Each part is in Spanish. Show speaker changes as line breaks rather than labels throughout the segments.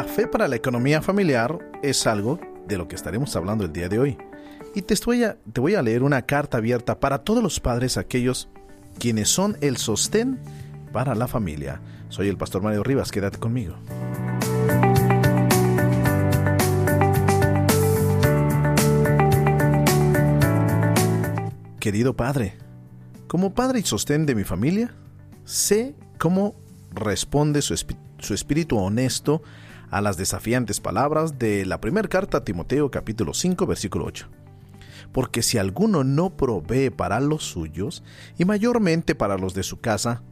La fe para la economía familiar es algo de lo que estaremos hablando el día de hoy. Y te, estoy a, te voy a leer una carta abierta para todos los padres, aquellos quienes son el sostén para la familia. Soy el pastor Mario Rivas, quédate conmigo. Querido padre, como padre y sostén de mi familia, sé cómo responde su, su espíritu honesto a las desafiantes palabras de la primera carta a Timoteo capítulo 5 versículo 8. Porque si alguno no provee para los suyos, y mayormente para los de su casa,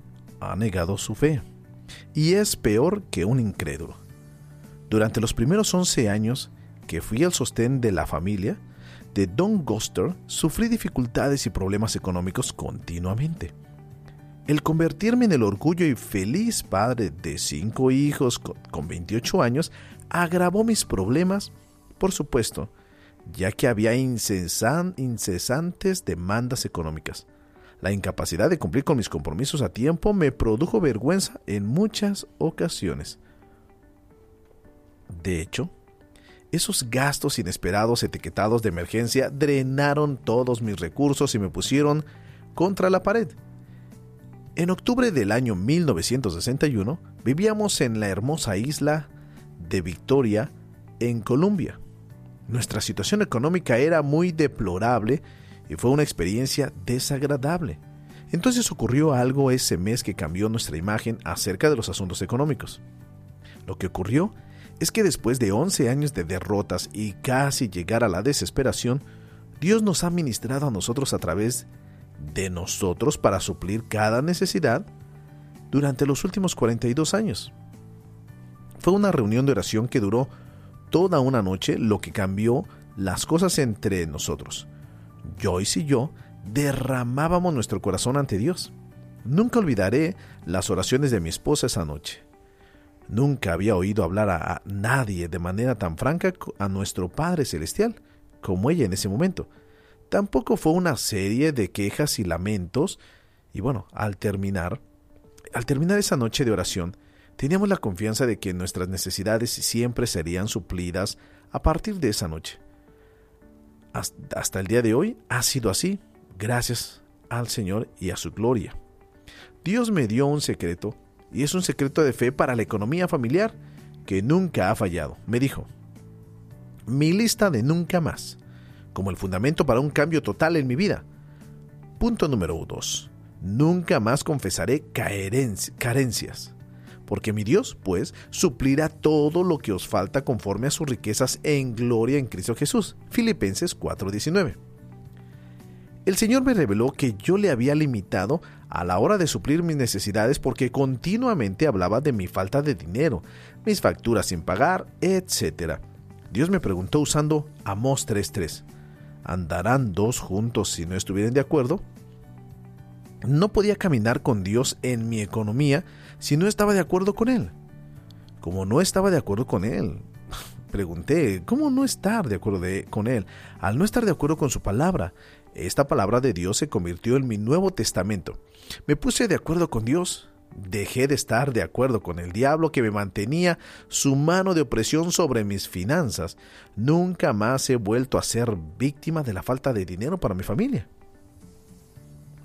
ha negado su fe, y es peor que un incrédulo. Durante los primeros 11 años que fui el sostén de la familia, de Don Goster, sufrí dificultades y problemas económicos continuamente. El convertirme en el orgullo y feliz padre de cinco hijos con 28 años agravó mis problemas, por supuesto, ya que había incesantes demandas económicas. La incapacidad de cumplir con mis compromisos a tiempo me produjo vergüenza en muchas ocasiones. De hecho, esos gastos inesperados etiquetados de emergencia drenaron todos mis recursos y me pusieron contra la pared. En octubre del año 1961 vivíamos en la hermosa isla de Victoria, en Colombia. Nuestra situación económica era muy deplorable y fue una experiencia desagradable. Entonces ocurrió algo ese mes que cambió nuestra imagen acerca de los asuntos económicos. Lo que ocurrió es que después de 11 años de derrotas y casi llegar a la desesperación, Dios nos ha ministrado a nosotros a través de nosotros para suplir cada necesidad durante los últimos 42 años. Fue una reunión de oración que duró toda una noche, lo que cambió las cosas entre nosotros. Joyce y yo derramábamos nuestro corazón ante Dios. Nunca olvidaré las oraciones de mi esposa esa noche. Nunca había oído hablar a nadie de manera tan franca a nuestro Padre Celestial como ella en ese momento. Tampoco fue una serie de quejas y lamentos. Y bueno, al terminar, al terminar esa noche de oración, teníamos la confianza de que nuestras necesidades siempre serían suplidas a partir de esa noche. Hasta el día de hoy ha sido así, gracias al Señor y a su gloria. Dios me dio un secreto, y es un secreto de fe para la economía familiar que nunca ha fallado. Me dijo, mi lista de nunca más como el fundamento para un cambio total en mi vida. Punto número 2. Nunca más confesaré carencias, porque mi Dios, pues, suplirá todo lo que os falta conforme a sus riquezas en gloria en Cristo Jesús. Filipenses 4:19. El Señor me reveló que yo le había limitado a la hora de suplir mis necesidades porque continuamente hablaba de mi falta de dinero, mis facturas sin pagar, etc. Dios me preguntó usando Amós 3:3 andarán dos juntos si no estuvieran de acuerdo? No podía caminar con Dios en mi economía si no estaba de acuerdo con Él. Como no estaba de acuerdo con Él, pregunté, ¿cómo no estar de acuerdo con Él? Al no estar de acuerdo con su palabra, esta palabra de Dios se convirtió en mi Nuevo Testamento. Me puse de acuerdo con Dios, Dejé de estar de acuerdo con el diablo que me mantenía su mano de opresión sobre mis finanzas. Nunca más he vuelto a ser víctima de la falta de dinero para mi familia.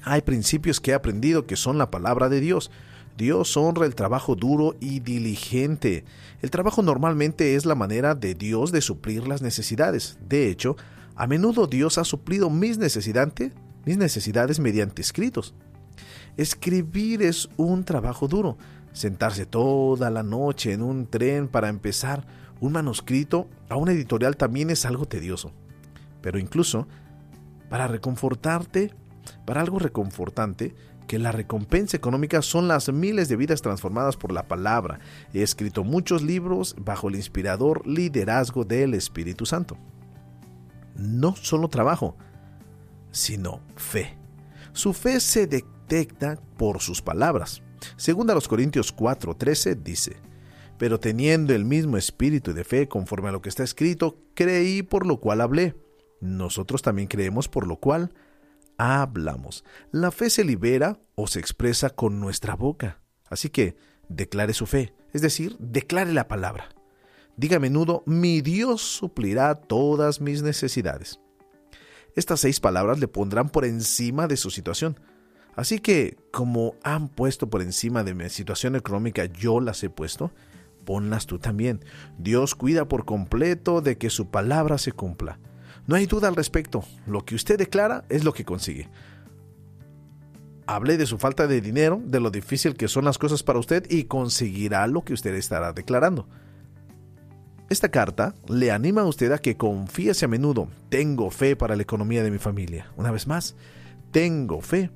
Hay principios que he aprendido que son la palabra de Dios. Dios honra el trabajo duro y diligente. El trabajo normalmente es la manera de Dios de suplir las necesidades. De hecho, a menudo Dios ha suplido mis necesidades, mis necesidades mediante escritos. Escribir es un trabajo duro. Sentarse toda la noche en un tren para empezar un manuscrito a una editorial también es algo tedioso. Pero incluso, para reconfortarte, para algo reconfortante, que la recompensa económica son las miles de vidas transformadas por la palabra. He escrito muchos libros bajo el inspirador liderazgo del Espíritu Santo. No solo trabajo, sino fe. Su fe se, de, por sus palabras. Según los Corintios 4:13 dice, pero teniendo el mismo espíritu de fe conforme a lo que está escrito, creí por lo cual hablé. Nosotros también creemos por lo cual hablamos. La fe se libera o se expresa con nuestra boca. Así que declare su fe, es decir, declare la palabra. Diga a menudo, mi Dios suplirá todas mis necesidades. Estas seis palabras le pondrán por encima de su situación. Así que, como han puesto por encima de mi situación económica, yo las he puesto, ponlas tú también. Dios cuida por completo de que su palabra se cumpla. No hay duda al respecto. Lo que usted declara es lo que consigue. Hable de su falta de dinero, de lo difícil que son las cosas para usted y conseguirá lo que usted estará declarando. Esta carta le anima a usted a que confíese a menudo. Tengo fe para la economía de mi familia. Una vez más, tengo fe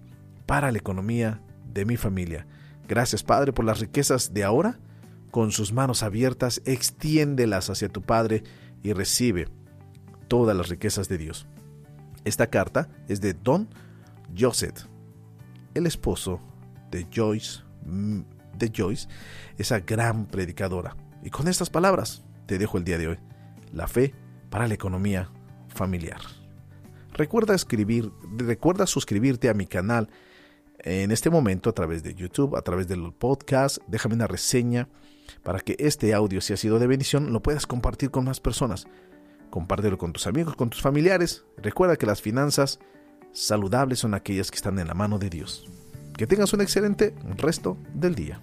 para la economía de mi familia. Gracias Padre por las riquezas de ahora. Con sus manos abiertas, extiéndelas hacia tu Padre y recibe todas las riquezas de Dios. Esta carta es de Don Joseph, el esposo de Joyce, mm, de Joyce, esa gran predicadora. Y con estas palabras te dejo el día de hoy. La fe para la economía familiar. Recuerda escribir, recuerda suscribirte a mi canal en este momento a través de YouTube, a través del podcast. Déjame una reseña para que este audio, si ha sido de bendición, lo puedas compartir con más personas. Compártelo con tus amigos, con tus familiares. Recuerda que las finanzas saludables son aquellas que están en la mano de Dios. Que tengas un excelente resto del día.